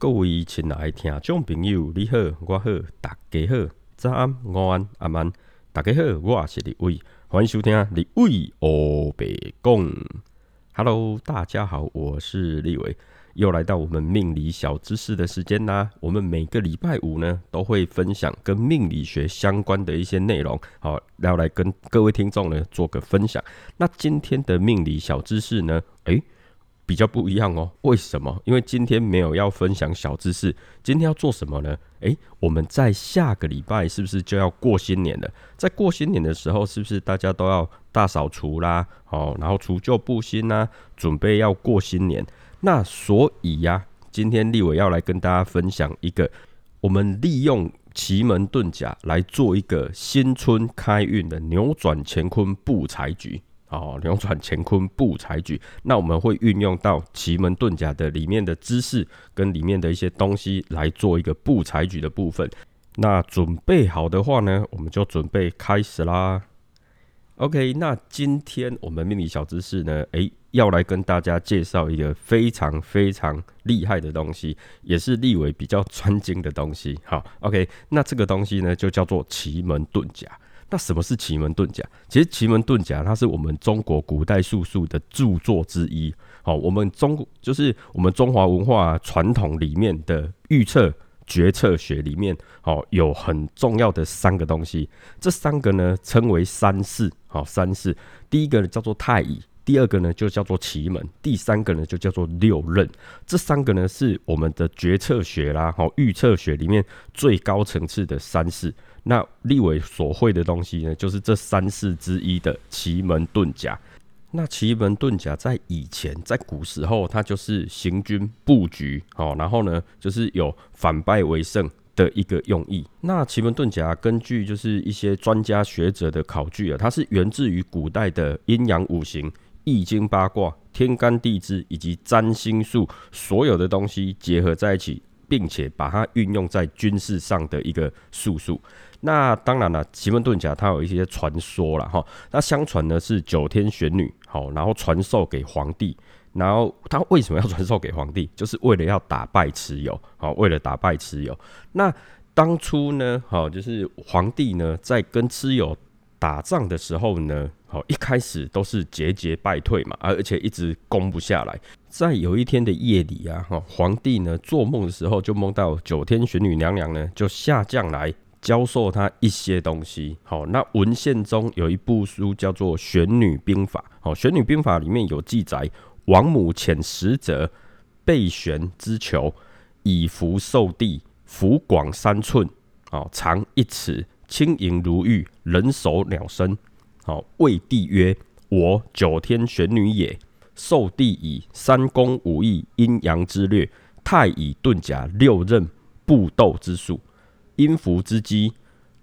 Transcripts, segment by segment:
各位亲爱的听众朋友，你好，我好，大家好，早安、午安、晚安，大家好，我是李伟，欢迎收听李伟欧白讲。Hello，大家好，我是立伟，又来到我们命理小知识的时间啦。我们每个礼拜五呢，都会分享跟命理学相关的一些内容，好，要来跟各位听众呢做个分享。那今天的命理小知识呢，诶。比较不一样哦，为什么？因为今天没有要分享小知识，今天要做什么呢？诶，我们在下个礼拜是不是就要过新年了？在过新年的时候，是不是大家都要大扫除啦？哦，然后除旧布新啦，准备要过新年。那所以呀，今天立伟要来跟大家分享一个，我们利用奇门遁甲来做一个新春开运的扭转乾坤布财局。哦，扭转乾坤布财局，那我们会运用到奇门遁甲的里面的知识跟里面的一些东西来做一个布财局的部分。那准备好的话呢，我们就准备开始啦。OK，那今天我们命理小知识呢，诶，要来跟大家介绍一个非常非常厉害的东西，也是立伟比较专精的东西。好，OK，那这个东西呢，就叫做奇门遁甲。那什么是奇门遁甲？其实奇门遁甲它是我们中国古代术数的著作之一。好，我们中就是我们中华文化传统里面的预测决策学里面，好有很重要的三个东西。这三个呢称为三世。好，三世。第一个呢叫做太乙，第二个呢就叫做奇门，第三个呢就叫做六壬。这三个呢是我们的决策学啦，好预测学里面最高层次的三世。那立伟所会的东西呢，就是这三世之一的奇门遁甲。那奇门遁甲在以前，在古时候，它就是行军布局，哦，然后呢，就是有反败为胜的一个用意。那奇门遁甲根据就是一些专家学者的考据啊，它是源自于古代的阴阳五行、易经八卦、天干地支以及占星术，所有的东西结合在一起。并且把它运用在军事上的一个术数。那当然了，奇门遁甲它有一些传说了哈。那相传呢是九天玄女好，然后传授给皇帝。然后他为什么要传授给皇帝？就是为了要打败蚩尤好，为了打败蚩尤。那当初呢，好就是皇帝呢在跟蚩尤打仗的时候呢，好一开始都是节节败退嘛，而且一直攻不下来。在有一天的夜里啊，哈，皇帝呢做梦的时候就梦到九天玄女娘娘呢就下降来教授他一些东西。好，那文献中有一部书叫做《玄女兵法》。好，《玄女兵法》里面有记载：王母遣使者备玄之球，以符受地，符广三寸，好，长一尺，轻盈如玉，人首鸟身。好，谓帝曰：“我九天玄女也。”受帝以三公五义阴阳之略，太乙遁甲六刃布斗之术，阴符之机，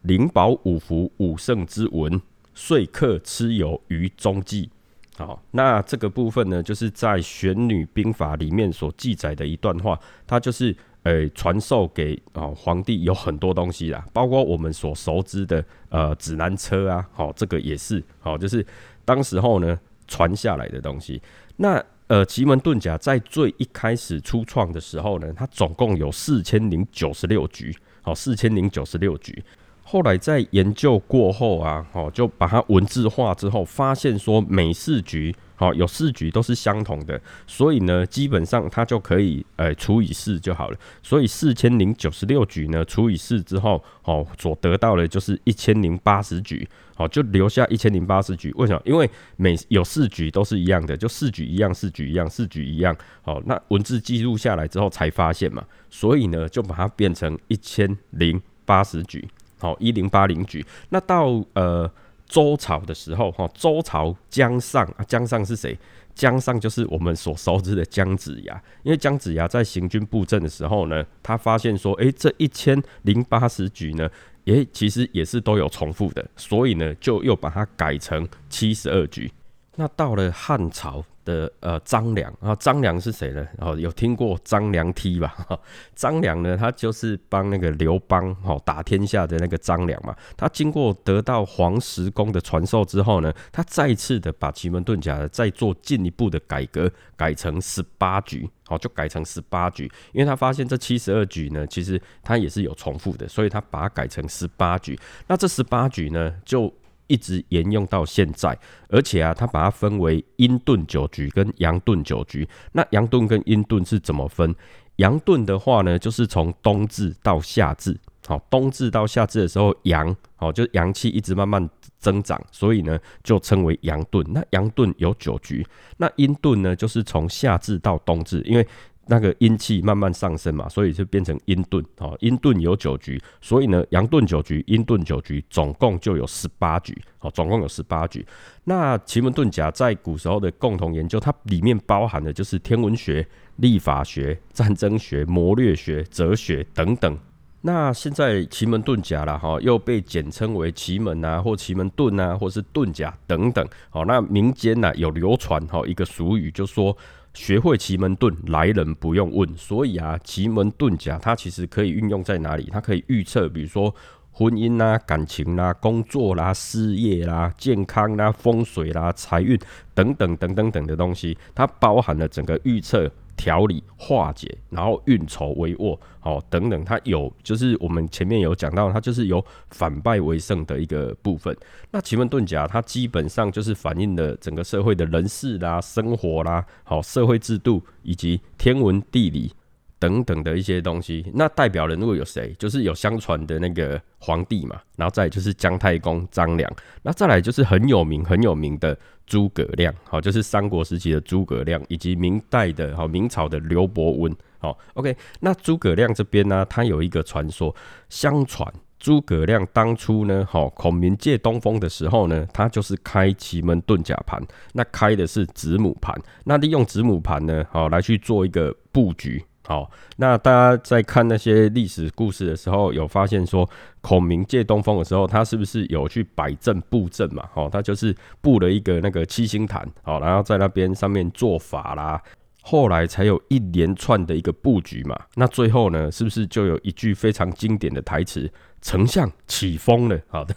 灵宝五符五圣之文，遂刻蚩尤于中纪。好，那这个部分呢，就是在《玄女兵法》里面所记载的一段话，它就是呃传授给啊皇帝有很多东西啦，包括我们所熟知的呃指南车啊，好，这个也是好，就是当时候呢传下来的东西。那呃，奇门遁甲在最一开始初创的时候呢，它总共有四千零九十六局，好，四千零九十六局。后来在研究过后啊，哦，就把它文字化之后，发现说每四局。好，有四局都是相同的，所以呢，基本上它就可以，呃，除以四就好了。所以四千零九十六局呢，除以四之后，哦，所得到的就是一千零八十局，好，就留下一千零八十局。为什么？因为每有四局都是一样的，就四局一样，四局一样，四局一样。好，那文字记录下来之后才发现嘛，所以呢，就把它变成一千零八十局，好，一零八零局。那到呃。周朝的时候，哈，周朝姜尚啊，姜尚是谁？姜尚就是我们所熟知的姜子牙。因为姜子牙在行军布阵的时候呢，他发现说，诶，这一千零八十局呢，诶，其实也是都有重复的，所以呢，就又把它改成七十二局。那到了汉朝的呃张良啊，张良是谁呢？哦，有听过张良踢吧？张良呢，他就是帮那个刘邦哦打天下的那个张良嘛。他经过得到黄石公的传授之后呢，他再次的把奇门遁甲再做进一步的改革，改成十八局，好就改成十八局，因为他发现这七十二局呢，其实他也是有重复的，所以他把它改成十八局。那这十八局呢，就一直沿用到现在，而且啊，它把它分为阴遁九局跟阳遁九局。那阳遁跟阴遁是怎么分？阳遁的话呢，就是从冬至到夏至，好，冬至到夏至的时候，阳，好，就阳气一直慢慢增长，所以呢，就称为阳遁。那阳遁有九局，那阴遁呢，就是从夏至到冬至，因为。那个阴气慢慢上升嘛，所以就变成阴遁。哦，阴遁有九局，所以呢，阳遁九局，阴遁九局，总共就有十八局。哦，总共有十八局。那奇门遁甲在古时候的共同研究，它里面包含的就是天文学、历法学、战争学、谋略学、哲学等等。那现在奇门遁甲了哈，又被简称为奇门啊，或奇门遁啊，或是遁甲等等。好，那民间呢有流传哈一个俗语，就说。学会奇门遁，来人不用问。所以啊，奇门遁甲它其实可以运用在哪里？它可以预测，比如说婚姻啦、感情啦、工作啦、事业啦、健康啦、风水啦、财运等等等等等的东西，它包含了整个预测。调理化解，然后运筹帷幄，好等等，它有就是我们前面有讲到，它就是有反败为胜的一个部分。那奇门遁甲，它基本上就是反映了整个社会的人事啦、生活啦、好社会制度以及天文地理。等等的一些东西，那代表人如果有谁，就是有相传的那个皇帝嘛，然后再就是姜太公张良，那再来就是很有名很有名的诸葛亮，好，就是三国时期的诸葛亮，以及明代的好明朝的刘伯温，好，OK，那诸葛亮这边呢，他有一个传说，相传诸葛亮当初呢，好孔明借东风的时候呢，他就是开奇门遁甲盘，那开的是子母盘，那利用子母盘呢，好来去做一个布局。好，那大家在看那些历史故事的时候，有发现说孔明借东风的时候，他是不是有去摆阵布阵嘛？哦，他就是布了一个那个七星坛，好，然后在那边上面做法啦，后来才有一连串的一个布局嘛。那最后呢，是不是就有一句非常经典的台词：“丞相起风了。”好的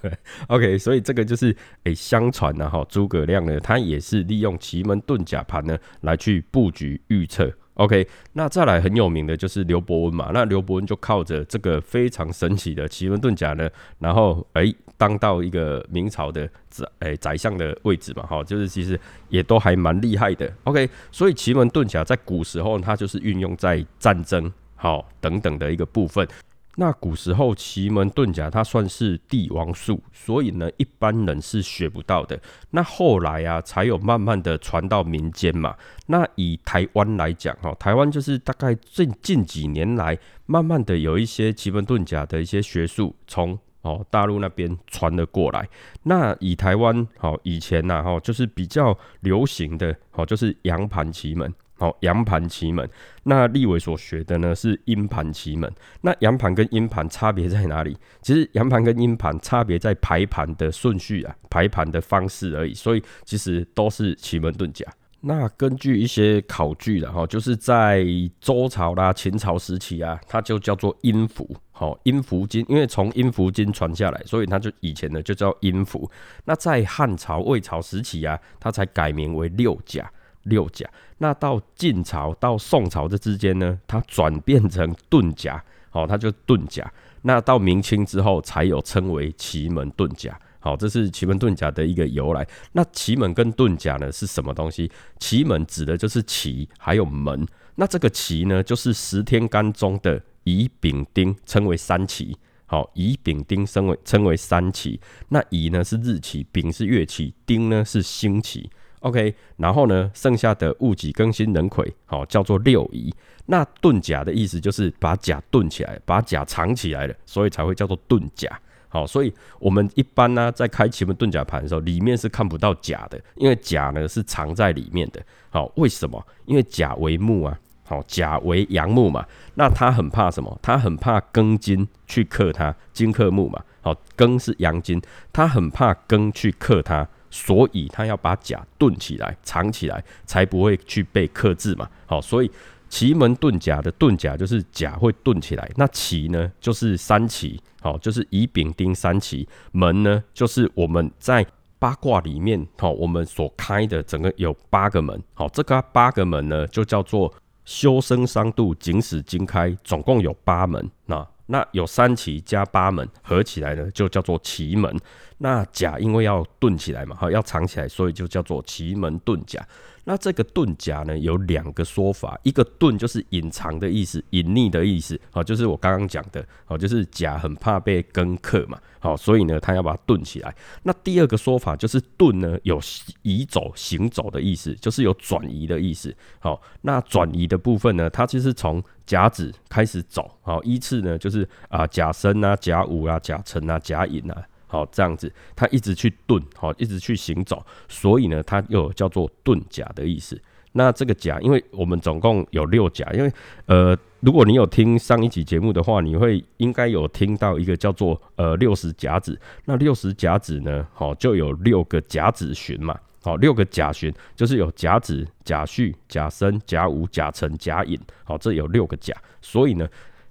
，OK，所以这个就是诶，相传呢，哈，诸葛亮呢，他也是利用奇门遁甲盘呢来去布局预测。OK，那再来很有名的就是刘伯温嘛。那刘伯温就靠着这个非常神奇的奇门遁甲呢，然后哎当到一个明朝的宰哎宰相的位置嘛，哈，就是其实也都还蛮厉害的。OK，所以奇门遁甲在古时候它就是运用在战争好等等的一个部分。那古时候奇门遁甲它算是帝王术，所以呢一般人是学不到的。那后来啊才有慢慢的传到民间嘛。那以台湾来讲哈，台湾就是大概近近几年来，慢慢的有一些奇门遁甲的一些学术从哦大陆那边传了过来。那以台湾好以前呐哈，就是比较流行的哦，就是阳盘奇门。好，阳盘奇门，那立伟所学的呢是阴盘奇门。那阳盘跟阴盘差别在哪里？其实阳盘跟阴盘差别在排盘的顺序啊，排盘的方式而已。所以其实都是奇门遁甲。那根据一些考据的哈，就是在周朝啦、秦朝时期啊，它就叫做阴符。好，阴符经，因为从阴符经传下来，所以它就以前呢就叫阴符。那在汉朝、魏朝时期啊，它才改名为六甲。六甲，那到晋朝到宋朝这之间呢，它转变成遁甲，好，它就遁甲。那到明清之后，才有称为奇门遁甲，好，这是奇门遁甲的一个由来。那奇门跟遁甲呢是什么东西？奇门指的就是奇，还有门。那这个奇呢，就是十天干中的乙丙丁，称为三奇。好，乙丙丁称为称为三奇。那乙呢是日奇，丙是月奇，丁呢是星奇。OK，然后呢，剩下的戊己庚辛壬癸，好叫做六仪。那遁甲的意思就是把甲遁起来，把甲藏起来了，所以才会叫做遁甲。好，所以我们一般呢，在开奇门遁甲盘的时候，里面是看不到甲的，因为甲呢是藏在里面的。好，为什么？因为甲为木啊，好，甲为阳木嘛，那他很怕什么？他很怕庚金去克他，金克木嘛。好，庚是阳金，他很怕庚去克他。所以他要把甲炖起来、藏起来，才不会去被克制嘛。好，所以奇门遁甲的遁甲就是甲会遁起来，那奇呢就是三奇，好，就是乙丙丁三奇。门呢就是我们在八卦里面，好，我们所开的整个有八个门，好，这个八个门呢就叫做修身伤度、景死经开，总共有八门，那。那有三奇加八门合起来呢，就叫做奇门。那甲因为要遁起来嘛，哈，要藏起来，所以就叫做奇门遁甲。那这个遁甲呢，有两个说法，一个遁就是隐藏的意思，隐匿的意思，好，就是我刚刚讲的，好，就是甲很怕被跟克嘛，好，所以呢，他要把它遁起来。那第二个说法就是遁呢，有移走、行走的意思，就是有转移的意思。好，那转移的部分呢，它就是从甲子开始走，好，依次呢就是啊甲申啊、甲午啊、甲辰啊、甲寅啊。好，这样子，他一直去遁，好，一直去行走，所以呢，它又叫做遁甲的意思。那这个甲，因为我们总共有六甲，因为呃，如果你有听上一集节目的话，你会应该有听到一个叫做呃六十甲子。那六十甲子呢，好，就有六个甲子旬嘛，好，六个甲旬就是有甲子、甲戌、甲申、甲午、甲辰、甲寅，好，这有六个甲，所以呢，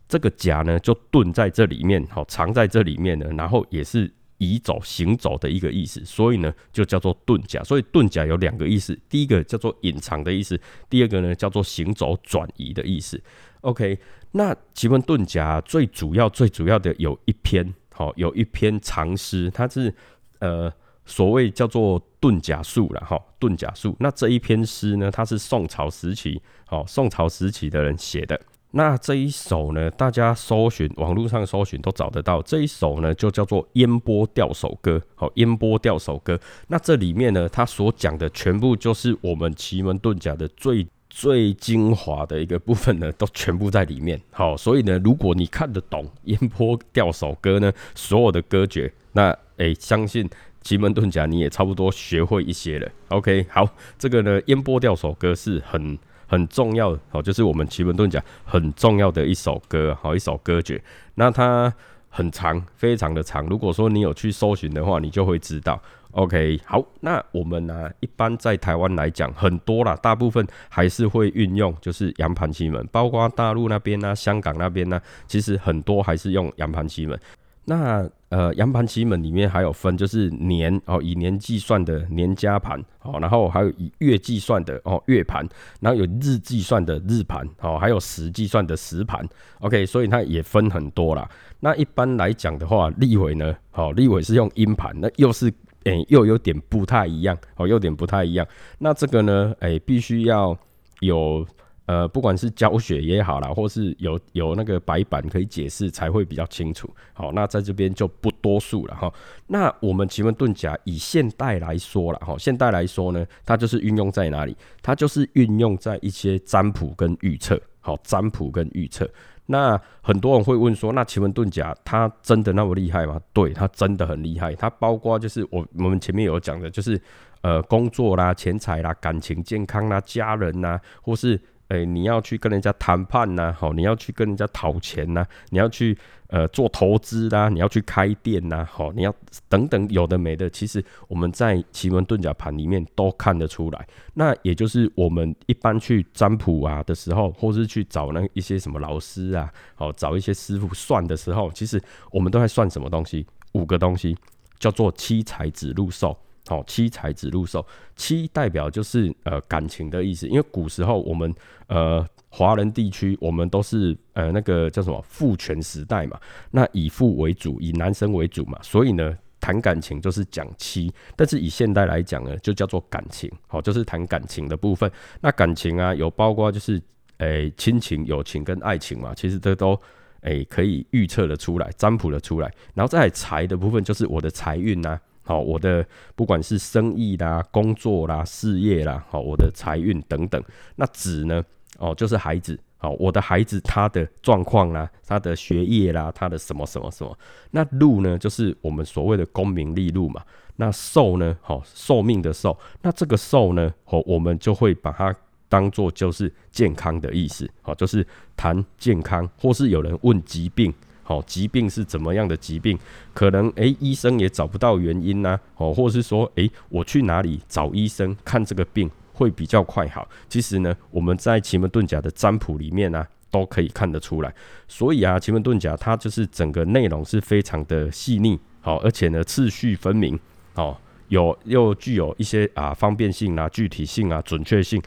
这个甲呢就遁在这里面，好，藏在这里面呢，然后也是。移走、行走的一个意思，所以呢，就叫做遁甲。所以遁甲有两个意思，第一个叫做隐藏的意思，第二个呢叫做行走、转移的意思。OK，那奇门遁甲最主要、最主要的有一篇，好，有一篇长诗，它是呃所谓叫做遁甲术了，哈，遁甲术。那这一篇诗呢，它是宋朝时期，好，宋朝时期的人写的。那这一首呢，大家搜寻网络上搜寻都找得到。这一首呢，就叫做《烟波钓手歌》。好，《烟波钓手歌》。那这里面呢，它所讲的全部就是我们奇门遁甲的最最精华的一个部分呢，都全部在里面。好，所以呢，如果你看得懂《烟波钓手歌》呢，所有的歌诀，那诶，相信奇门遁甲你也差不多学会一些了。OK，好，这个呢，《烟波钓手歌》是很。很重要哦，就是我们奇门遁甲很重要的一首歌，好一首歌诀。那它很长，非常的长。如果说你有去搜寻的话，你就会知道。OK，好，那我们呢，一般在台湾来讲，很多啦，大部分还是会运用就是阳盘奇门，包括大陆那边呢、香港那边呢，其实很多还是用阳盘奇门。那呃，阳盘奇门里面还有分，就是年哦，以年计算的年加盘哦，然后还有以月计算的哦月盘，然后有日计算的日盘哦，还有时计算的时盘。OK，所以它也分很多啦。那一般来讲的话，立伟呢，哦，立伟是用阴盘，那又是诶，又有点不太一样哦，有点不太一样。那这个呢，诶，必须要有。呃，不管是教学也好啦，或是有有那个白板可以解释，才会比较清楚。好，那在这边就不多述了哈。那我们奇门遁甲以现代来说了哈，现代来说呢，它就是运用在哪里？它就是运用在一些占卜跟预测。好，占卜跟预测。那很多人会问说，那奇门遁甲它真的那么厉害吗？对，它真的很厉害。它包括就是我我们前面有讲的，就是呃工作啦、钱财啦、感情、健康啦、家人呐，或是。哎，你要去跟人家谈判呐，好，你要去跟人家讨钱呐，你要去呃做投资啦，你要去开店呐，好，你要等等有的没的，其实我们在奇门遁甲盘里面都看得出来。那也就是我们一般去占卜啊的时候，或是去找那一些什么老师啊，好，找一些师傅算的时候，其实我们都在算什么东西？五个东西，叫做七财子禄寿。好，七财子禄寿，七代表就是呃感情的意思，因为古时候我们呃华人地区，我们都是呃那个叫什么父权时代嘛，那以父为主，以男生为主嘛，所以呢谈感情就是讲七，但是以现代来讲呢，就叫做感情，好，就是谈感情的部分。那感情啊，有包括就是诶亲情、友情跟爱情嘛，其实这都诶可以预测的出来，占卜的出来。然后再财的部分，就是我的财运呐。好，我的不管是生意啦、工作啦、事业啦，好，我的财运等等。那子呢？哦，就是孩子。好，我的孩子他的状况啦，他的学业啦，他的什么什么什么。那禄呢？就是我们所谓的功名利禄嘛。那寿呢？好，寿命的寿。那这个寿呢？好，我们就会把它当做就是健康的意思。好，就是谈健康，或是有人问疾病。好，疾病是怎么样的疾病？可能诶，医生也找不到原因呐，哦，或者是说，诶，我去哪里找医生看这个病会比较快好？其实呢，我们在奇门遁甲的占卜里面呢，都可以看得出来。所以啊，奇门遁甲它就是整个内容是非常的细腻，好，而且呢，次序分明，哦，有又具有一些啊方便性啊、具体性啊、准确性。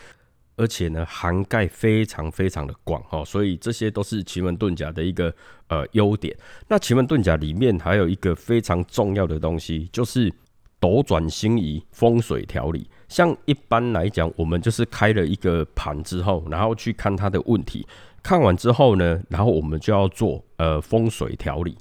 而且呢，涵盖非常非常的广哈，所以这些都是奇门遁甲的一个呃优点。那奇门遁甲里面还有一个非常重要的东西，就是斗转星移、风水调理。像一般来讲，我们就是开了一个盘之后，然后去看它的问题，看完之后呢，然后我们就要做呃风水调理。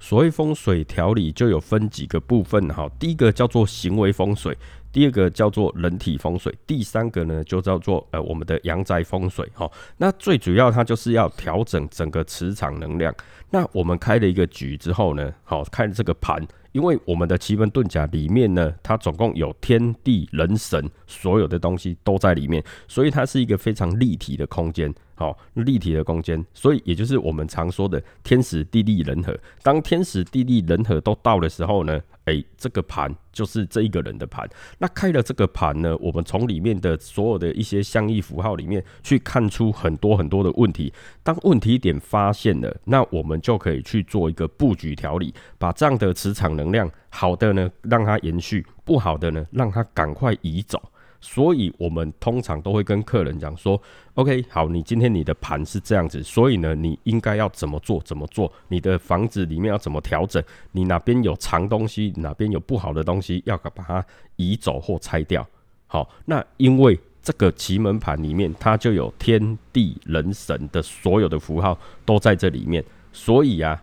所谓风水调理，就有分几个部分哈。第一个叫做行为风水。第二个叫做人体风水，第三个呢就叫做呃我们的阳宅风水哈。那最主要它就是要调整整个磁场能量。那我们开了一个局之后呢，好开了这个盘，因为我们的奇门遁甲里面呢，它总共有天地人神所有的东西都在里面，所以它是一个非常立体的空间，好立体的空间。所以也就是我们常说的天时地利人和。当天时地利人和都到的时候呢？哎，这个盘就是这一个人的盘。那开了这个盘呢，我们从里面的所有的一些象意符号里面去看出很多很多的问题。当问题点发现了，那我们就可以去做一个布局调理，把这样的磁场能量好的呢让它延续，不好的呢让它赶快移走。所以，我们通常都会跟客人讲说：“OK，好，你今天你的盘是这样子，所以呢，你应该要怎么做？怎么做？你的房子里面要怎么调整？你哪边有藏东西，哪边有不好的东西，要把它移走或拆掉。好，那因为这个奇门盘里面，它就有天地人神的所有的符号都在这里面，所以啊，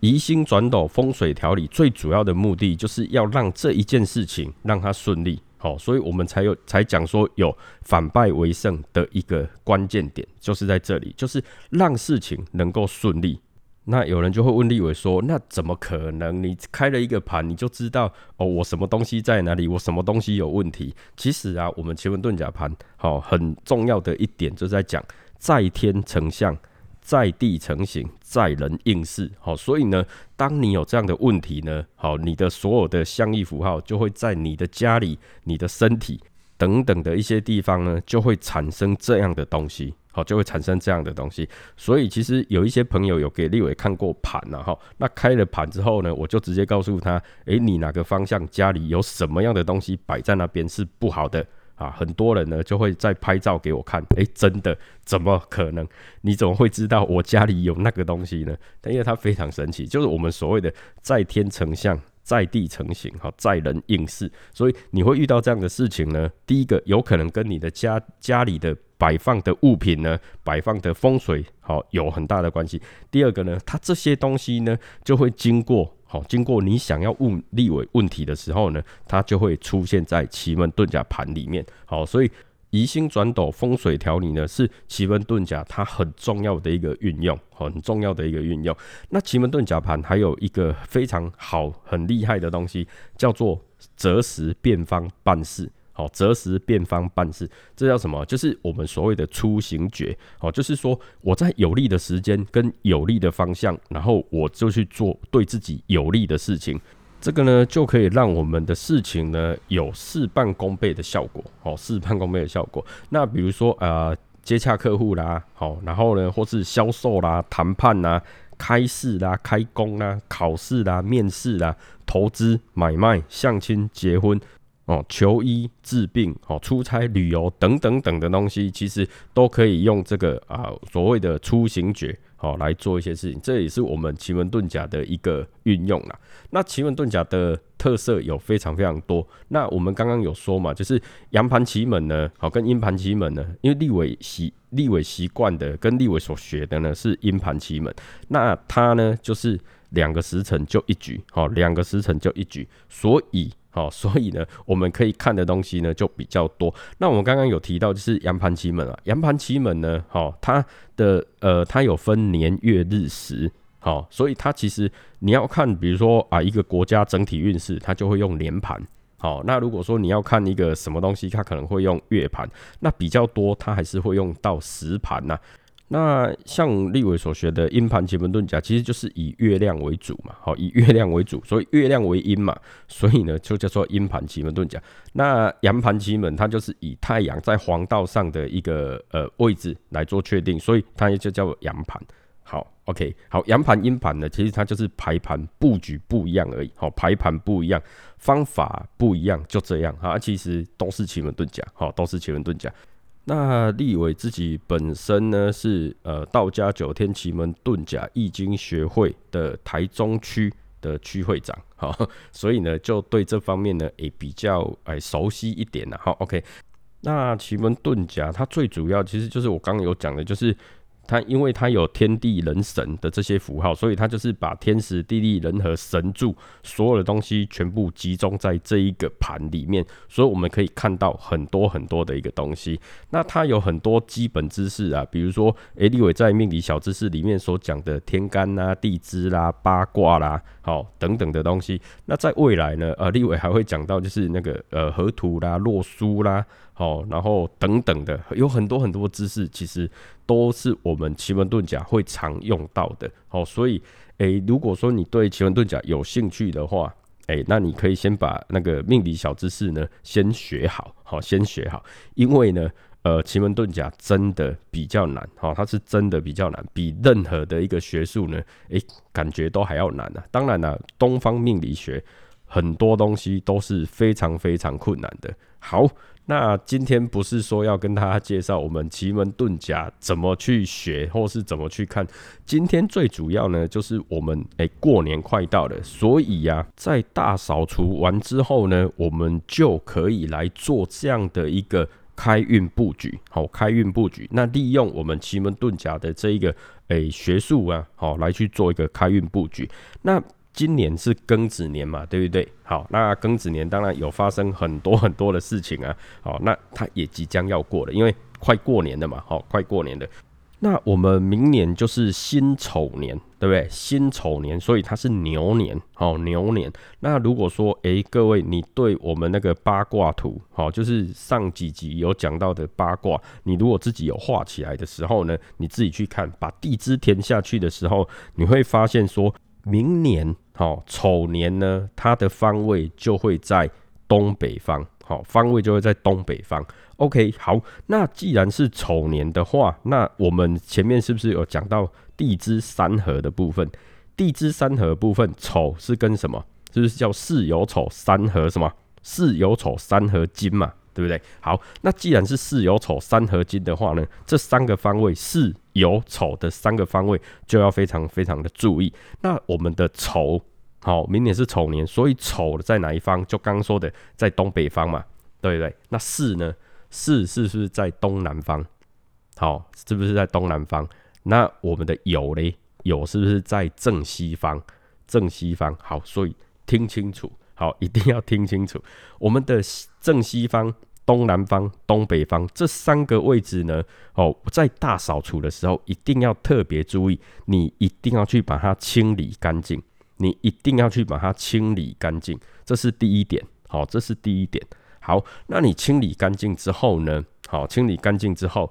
移星转斗风水调理最主要的目的，就是要让这一件事情让它顺利。”好，所以我们才有才讲说有反败为胜的一个关键点，就是在这里，就是让事情能够顺利。那有人就会问立伟说：“那怎么可能？你开了一个盘，你就知道哦，我什么东西在哪里，我什么东西有问题？”其实啊，我们奇门遁甲盘好很重要的一点，就在讲在天成象。在地成形，在人应试。好，所以呢，当你有这样的问题呢，好，你的所有的相意符号就会在你的家里、你的身体等等的一些地方呢，就会产生这样的东西。好，就会产生这样的东西。所以其实有一些朋友有给立伟看过盘了哈，那开了盘之后呢，我就直接告诉他，诶，你哪个方向家里有什么样的东西摆在那边是不好的。啊，很多人呢就会在拍照给我看，诶，真的？怎么可能？你怎么会知道我家里有那个东西呢？因为它非常神奇，就是我们所谓的在天成像，在地成形，哈，在人应试。所以你会遇到这样的事情呢？第一个有可能跟你的家家里的摆放的物品呢，摆放的风水好有很大的关系。第二个呢，它这些东西呢就会经过。好，经过你想要问立委问题的时候呢，它就会出现在奇门遁甲盘里面。好，所以移星转斗风水调理呢，是奇门遁甲它很重要的一个运用，很重要的一个运用。那奇门遁甲盘还有一个非常好、很厉害的东西，叫做择时变方办事。好，择时变方办事，这叫什么？就是我们所谓的出行诀。好，就是说我在有利的时间跟有利的方向，然后我就去做对自己有利的事情。这个呢，就可以让我们的事情呢有事半功倍的效果。好，事半功倍的效果。那比如说呃，接洽客户啦，好，然后呢，或是销售啦、谈判啦、开市啦、开工啦、考试啦、面试啦、投资、买卖、相亲、结婚。哦，求医治病，哦，出差旅游等等等的东西，其实都可以用这个啊所谓的出行诀，哦来做一些事情。这也是我们奇门遁甲的一个运用啦。那奇门遁甲的特色有非常非常多。那我们刚刚有说嘛，就是阳盘奇门呢，好跟阴盘奇门呢，因为立伟习立伟习惯的跟立伟所学的呢是阴盘奇门，那它呢就是两个时辰就一局，好两个时辰就一局，所以。好，所以呢，我们可以看的东西呢就比较多。那我们刚刚有提到，就是阳盘奇门啊，阳盘奇门呢，好，它的呃，它有分年月日时，好，所以它其实你要看，比如说啊，一个国家整体运势，它就会用年盘。好，那如果说你要看一个什么东西，它可能会用月盘。那比较多，它还是会用到时盘呐。那像立伟所学的阴盘奇门遁甲，其实就是以月亮为主嘛，好，以月亮为主，所以月亮为阴嘛，所以呢就叫做阴盘奇门遁甲。那阳盘奇门，它就是以太阳在黄道上的一个呃位置来做确定，所以它也就叫阳盘。好，OK，好，阳盘阴盘呢，其实它就是排盘布局不一样而已，好，排盘不一样，方法不一样，就这样哈，其实都是奇门遁甲，好，都是奇门遁甲。那立伟自己本身呢是呃道家九天奇门遁甲易经学会的台中区的区会长，好，所以呢就对这方面呢也比较哎熟悉一点了。好，OK，那奇门遁甲它最主要其实就是我刚刚有讲的，就是。它因为它有天地人神的这些符号，所以它就是把天时地利人和神助所有的东西全部集中在这一个盘里面，所以我们可以看到很多很多的一个东西。那它有很多基本知识啊，比如说诶，立伟在命理小知识里面所讲的天干啦、地支啦、八卦啦，好等等的东西。那在未来呢，呃，立伟还会讲到就是那个呃河图啦、洛书啦。好，然后等等的，有很多很多知识，其实都是我们奇门遁甲会常用到的。好，所以，诶，如果说你对奇门遁甲有兴趣的话，诶，那你可以先把那个命理小知识呢先学好，好，先学好，因为呢，呃，奇门遁甲真的比较难，哈，它是真的比较难，比任何的一个学术呢，诶，感觉都还要难呢。当然了，东方命理学很多东西都是非常非常困难的。好。那今天不是说要跟大家介绍我们奇门遁甲怎么去学，或是怎么去看。今天最主要呢，就是我们诶过年快到了，所以呀，在大扫除完之后呢，我们就可以来做这样的一个开运布局。好，开运布局，那利用我们奇门遁甲的这一个诶学术啊，好来去做一个开运布局。那今年是庚子年嘛，对不对？好，那庚子年当然有发生很多很多的事情啊。好，那它也即将要过了，因为快过年了嘛。好，快过年了。那我们明年就是辛丑年，对不对？辛丑年，所以它是牛年。好，牛年。那如果说，诶，各位，你对我们那个八卦图，好，就是上几集有讲到的八卦，你如果自己有画起来的时候呢，你自己去看，把地支填下去的时候，你会发现说。明年好丑年呢，它的方位就会在东北方，好方位就会在东北方。OK，好，那既然是丑年的话，那我们前面是不是有讲到地支三合的部分？地支三合部分，丑是跟什么？是不是叫巳酉丑三合？什么？巳酉丑三合金嘛？对不对？好，那既然是巳酉丑三合金的话呢，这三个方位巳酉丑的三个方位就要非常非常的注意。那我们的丑，好，明年是丑年，所以丑在哪一方？就刚刚说的在东北方嘛，对不对？那巳呢？巳是不是在东南方？好，是不是在东南方？那我们的酉嘞？酉是不是在正西方？正西方。好，所以听清楚，好，一定要听清楚，我们的正西方。东南方、东北方这三个位置呢，哦，在大扫除的时候一定要特别注意，你一定要去把它清理干净，你一定要去把它清理干净，这是第一点，好，这是第一点。好，那你清理干净之后呢，好，清理干净之后，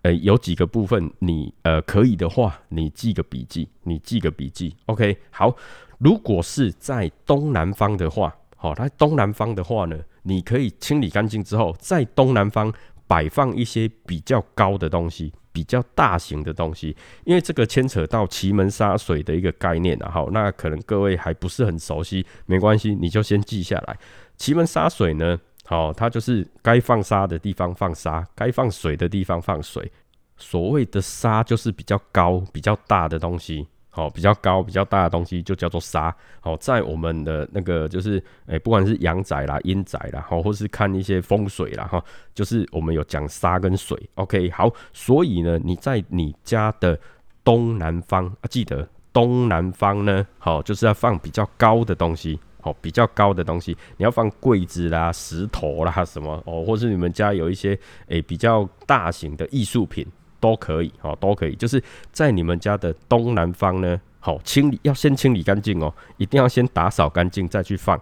呃，有几个部分你呃可以的话，你记个笔记，你记个笔记，OK。好，如果是在东南方的话，好，它东南方的话呢？你可以清理干净之后，在东南方摆放一些比较高的东西，比较大型的东西，因为这个牵扯到奇门杀水的一个概念啊。好，那可能各位还不是很熟悉，没关系，你就先记下来。奇门杀水呢，好，它就是该放沙的地方放沙，该放水的地方放水。所谓的沙，就是比较高、比较大的东西。好，比较高、比较大的东西就叫做沙。好，在我们的那个就是，诶，不管是阳宅啦、阴宅啦，好，或是看一些风水啦，哈，就是我们有讲沙跟水。OK，好，所以呢，你在你家的东南方啊，记得东南方呢，好，就是要放比较高的东西，好，比较高的东西，你要放柜子啦、石头啦什么哦，或是你们家有一些诶比较大型的艺术品。都可以，好，都可以，就是在你们家的东南方呢，好，清理要先清理干净哦，一定要先打扫干净再去放。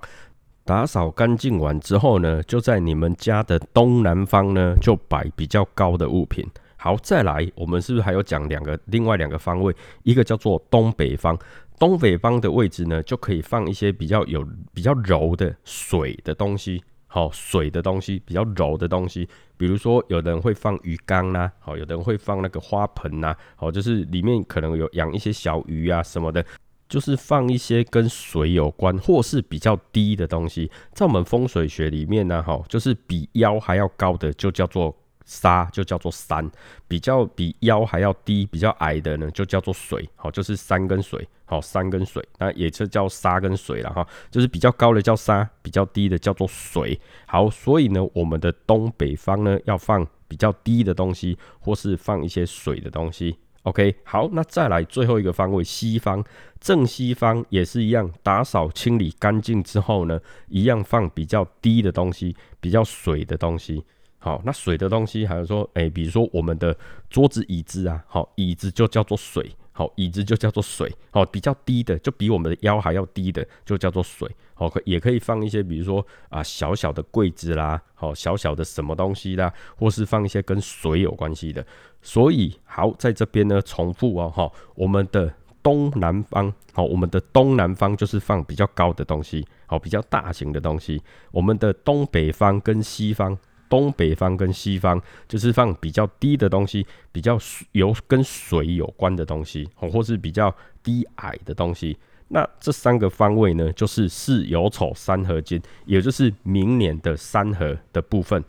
打扫干净完之后呢，就在你们家的东南方呢，就摆比较高的物品。好，再来，我们是不是还有讲两个另外两个方位？一个叫做东北方，东北方的位置呢，就可以放一些比较有比较柔的水的东西。好，水的东西比较柔的东西，比如说有的人会放鱼缸啦，好，有的人会放那个花盆呐，好，就是里面可能有养一些小鱼啊什么的，就是放一些跟水有关或是比较低的东西。在我们风水学里面呢，哈，就是比腰还要高的就叫做。沙就叫做山，比较比腰还要低、比较矮的呢，就叫做水。好，就是山跟水，好，山跟水，那也是叫沙跟水了哈。就是比较高的叫沙，比较低的叫做水。好，所以呢，我们的东北方呢，要放比较低的东西，或是放一些水的东西。OK，好，那再来最后一个方位，西方正西方也是一样，打扫清理干净之后呢，一样放比较低的东西，比较水的东西。好，那水的东西，还有说，哎，比如说我们的桌子、椅子啊，好，椅子就叫做水，好，椅子就叫做水，好，比较低的，就比我们的腰还要低的，就叫做水，好，可也可以放一些，比如说啊，小小的柜子啦，好，小小的什么东西啦，或是放一些跟水有关系的。所以，好，在这边呢，重复哦，哈，我们的东南方，好，我们的东南方就是放比较高的东西，好，比较大型的东西。我们的东北方跟西方。东北方跟西方就是放比较低的东西，比较有跟水有关的东西，或是比较低矮的东西。那这三个方位呢，就是巳酉丑三合金，也就是明年的三合的部分。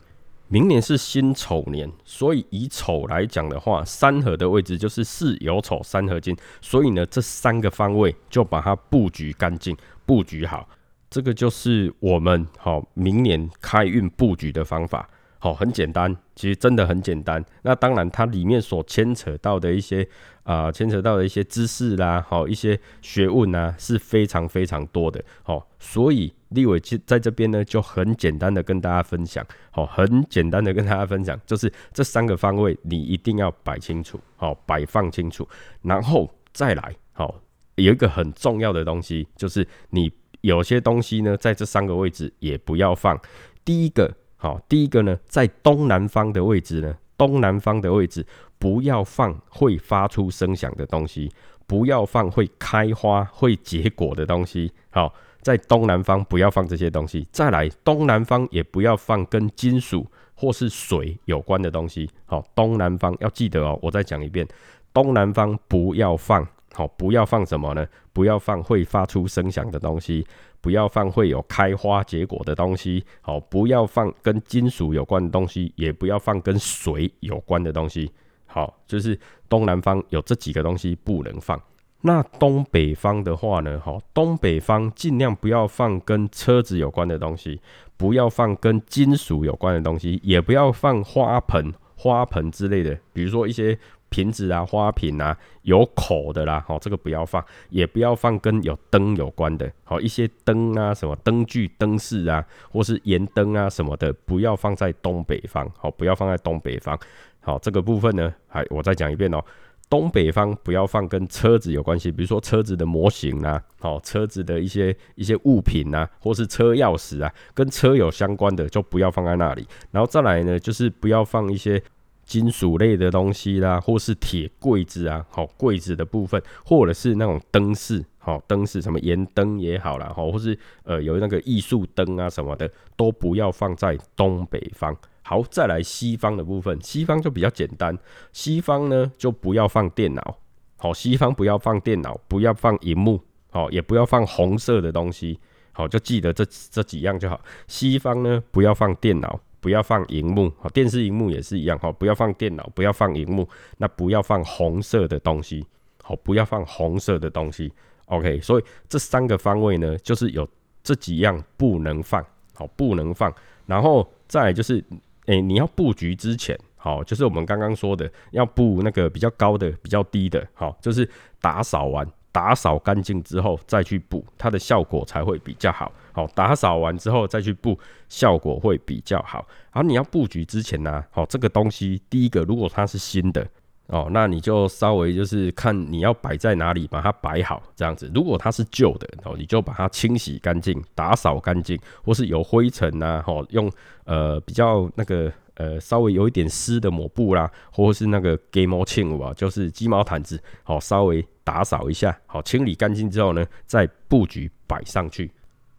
明年是辛丑年，所以以丑来讲的话，三合的位置就是巳酉丑三合金。所以呢，这三个方位就把它布局干净，布局好。这个就是我们好明年开运布局的方法。好，很简单，其实真的很简单。那当然，它里面所牵扯到的一些啊，牵扯到的一些知识啦，好，一些学问啊，是非常非常多的。好，所以立伟在在这边呢，就很简单的跟大家分享。好，很简单的跟大家分享，就是这三个方位你一定要摆清楚，好，摆放清楚，然后再来。好，有一个很重要的东西，就是你有些东西呢，在这三个位置也不要放。第一个。好，第一个呢，在东南方的位置呢，东南方的位置不要放会发出声响的东西，不要放会开花会结果的东西。好，在东南方不要放这些东西。再来，东南方也不要放跟金属或是水有关的东西。好，东南方要记得哦，我再讲一遍，东南方不要放。好，不要放什么呢？不要放会发出声响的东西。不要放会有开花结果的东西，好，不要放跟金属有关的东西，也不要放跟水有关的东西，好，就是东南方有这几个东西不能放。那东北方的话呢，好，东北方尽量不要放跟车子有关的东西，不要放跟金属有关的东西，也不要放花盆、花盆之类的，比如说一些。瓶子啊，花瓶啊，有口的啦，好，这个不要放，也不要放跟有灯有关的，好，一些灯啊，什么灯具、灯饰啊，或是盐灯啊什么的，不要放在东北方，好，不要放在东北方，好，这个部分呢，还我再讲一遍哦，东北方不要放跟车子有关系，比如说车子的模型啊，好，车子的一些一些物品啊，或是车钥匙啊，跟车有相关的就不要放在那里，然后再来呢，就是不要放一些。金属类的东西啦，或是铁柜子啊，好柜子的部分，或者是那种灯饰，好灯饰，什么盐灯也好啦，好或是呃有那个艺术灯啊什么的，都不要放在东北方。好，再来西方的部分，西方就比较简单，西方呢就不要放电脑，好西方不要放电脑，不要放荧幕，好也不要放红色的东西，好就记得这这几样就好。西方呢不要放电脑。不要放荧幕，好，电视荧幕也是一样，哈，不要放电脑，不要放荧幕，那不要放红色的东西，好，不要放红色的东西，OK，所以这三个方位呢，就是有这几样不能放，好，不能放，然后再就是，诶，你要布局之前，好，就是我们刚刚说的，要布那个比较高的、比较低的，好，就是打扫完。打扫干净之后再去补，它的效果才会比较好。好，打扫完之后再去布，效果会比较好。好，你要布局之前呢，好，这个东西第一个，如果它是新的哦，那你就稍微就是看你要摆在哪里，把它摆好这样子。如果它是旧的哦，你就把它清洗干净，打扫干净，或是有灰尘呐，哦，用呃比较那个呃稍微有一点湿的抹布啦，或是那个鸡毛清啊，就是鸡毛毯子，好稍微打扫一下，好清理干净之后呢，再布局摆上去。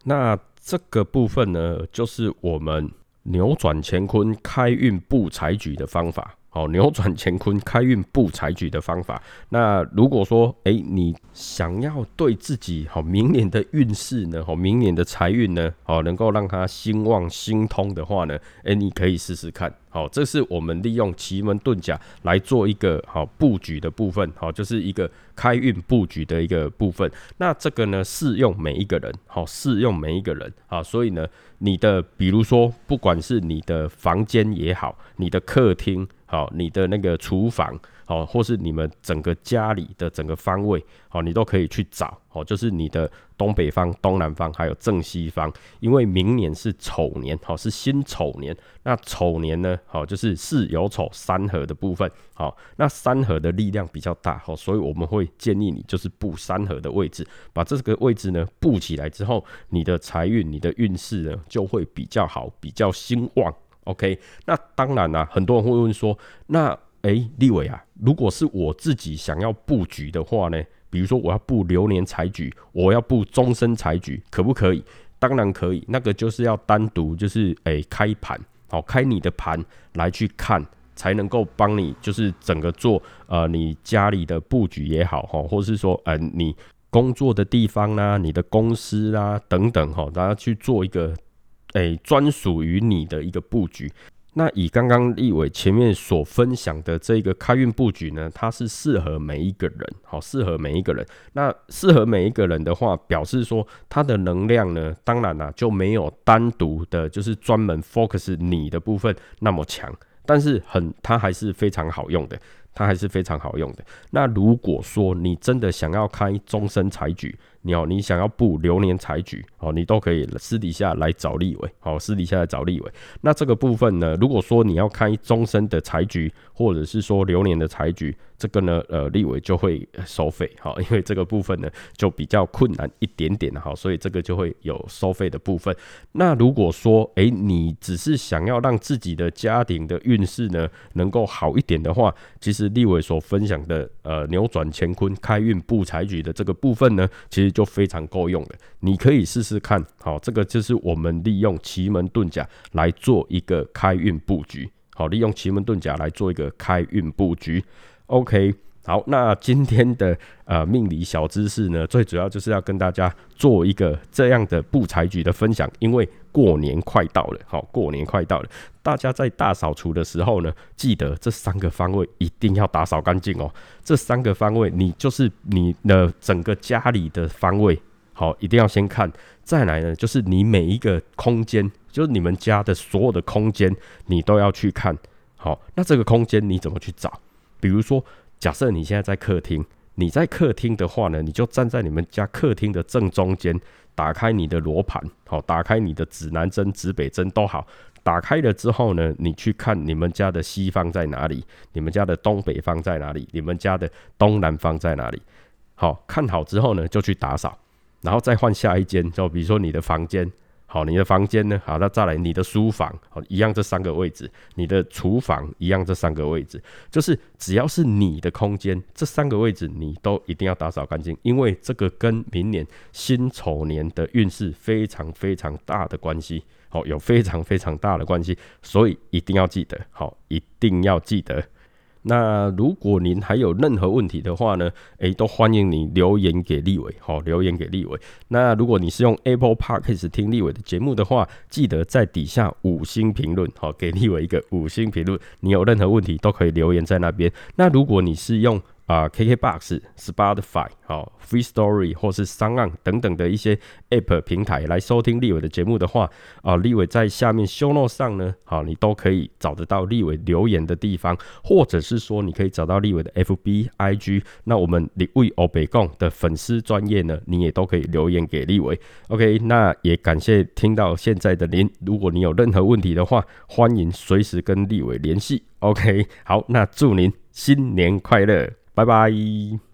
那这个部分呢，就是我们扭转乾坤开运不财局的方法。哦，扭转乾坤开运不采取的方法。那如果说，哎，你想要对自己好明年的运势呢，好明年的财运呢，好能够让它兴旺兴通的话呢，哎，你可以试试看。好，这是我们利用奇门遁甲来做一个好布局的部分，好，就是一个开运布局的一个部分。那这个呢，适用每一个人，好，适用每一个人，啊，所以呢，你的比如说，不管是你的房间也好，你的客厅，好，你的那个厨房。好，或是你们整个家里的整个方位，好，你都可以去找，好，就是你的东北方、东南方，还有正西方，因为明年是丑年，好，是辛丑年，那丑年呢，好，就是巳酉丑三合的部分，好，那三合的力量比较大，好，所以我们会建议你就是布三合的位置，把这个位置呢布起来之后，你的财运、你的运势呢就会比较好，比较兴旺，OK，那当然啦，很多人会问说，那哎，立伟啊，如果是我自己想要布局的话呢，比如说我要布流年财局，我要布终身财局，可不可以？当然可以，那个就是要单独就是哎开盘，好开你的盘来去看，才能够帮你就是整个做呃你家里的布局也好哈，或是说呃你工作的地方啦、你的公司啦等等哈，大家去做一个哎专属于你的一个布局。那以刚刚立伟前面所分享的这个开运布局呢，它是适合每一个人，好，适合每一个人。那适合每一个人的话，表示说它的能量呢，当然啦就没有单独的，就是专门 focus 你的部分那么强，但是很，它还是非常好用的，它还是非常好用的。那如果说你真的想要开终身财局，你哦，你想要布流年财局哦，你都可以私底下来找立伟，好，私底下来找立伟。那这个部分呢，如果说你要开终身的财局，或者是说流年的财局。这个呢，呃，立委就会收费，好，因为这个部分呢就比较困难一点点，好，所以这个就会有收费的部分。那如果说，哎，你只是想要让自己的家庭的运势呢能够好一点的话，其实立委所分享的，呃，扭转乾坤、开运布财局的这个部分呢，其实就非常够用了。你可以试试看，好，这个就是我们利用奇门遁甲来做一个开运布局，好，利用奇门遁甲来做一个开运布局。OK，好，那今天的呃命理小知识呢，最主要就是要跟大家做一个这样的布财局的分享，因为过年快到了，好，过年快到了，大家在大扫除的时候呢，记得这三个方位一定要打扫干净哦。这三个方位，你就是你的整个家里的方位，好，一定要先看。再来呢，就是你每一个空间，就是你们家的所有的空间，你都要去看。好，那这个空间你怎么去找？比如说，假设你现在在客厅，你在客厅的话呢，你就站在你们家客厅的正中间，打开你的罗盘，好，打开你的指南针、指北针都好。打开了之后呢，你去看你们家的西方在哪里，你们家的东北方在哪里，你们家的东南方在哪里。好看好之后呢，就去打扫，然后再换下一间，就比如说你的房间。好，你的房间呢？好，那再来你的书房，好，一样这三个位置。你的厨房一样这三个位置，就是只要是你的空间，这三个位置你都一定要打扫干净，因为这个跟明年辛丑年的运势非常非常大的关系，好，有非常非常大的关系，所以一定要记得，好，一定要记得。那如果您还有任何问题的话呢？诶，都欢迎你留言给立伟，好，留言给立伟。那如果你是用 Apple Podcast 听立伟的节目的话，记得在底下五星评论，好，给立伟一个五星评论。你有任何问题都可以留言在那边。那如果你是用啊，KKBox、Spotify、好，Free Story 或是 s o n 等等的一些 App 平台来收听立伟的节目的话，啊，立伟在下面 Show Note 上呢，好，你都可以找得到立伟留言的地方，或者是说你可以找到立伟的 FB、IG，那我们立伟欧北贡的粉丝专业呢，你也都可以留言给立伟。OK，那也感谢听到现在的您，如果你有任何问题的话，欢迎随时跟立伟联系。OK，好，那祝您新年快乐。拜拜。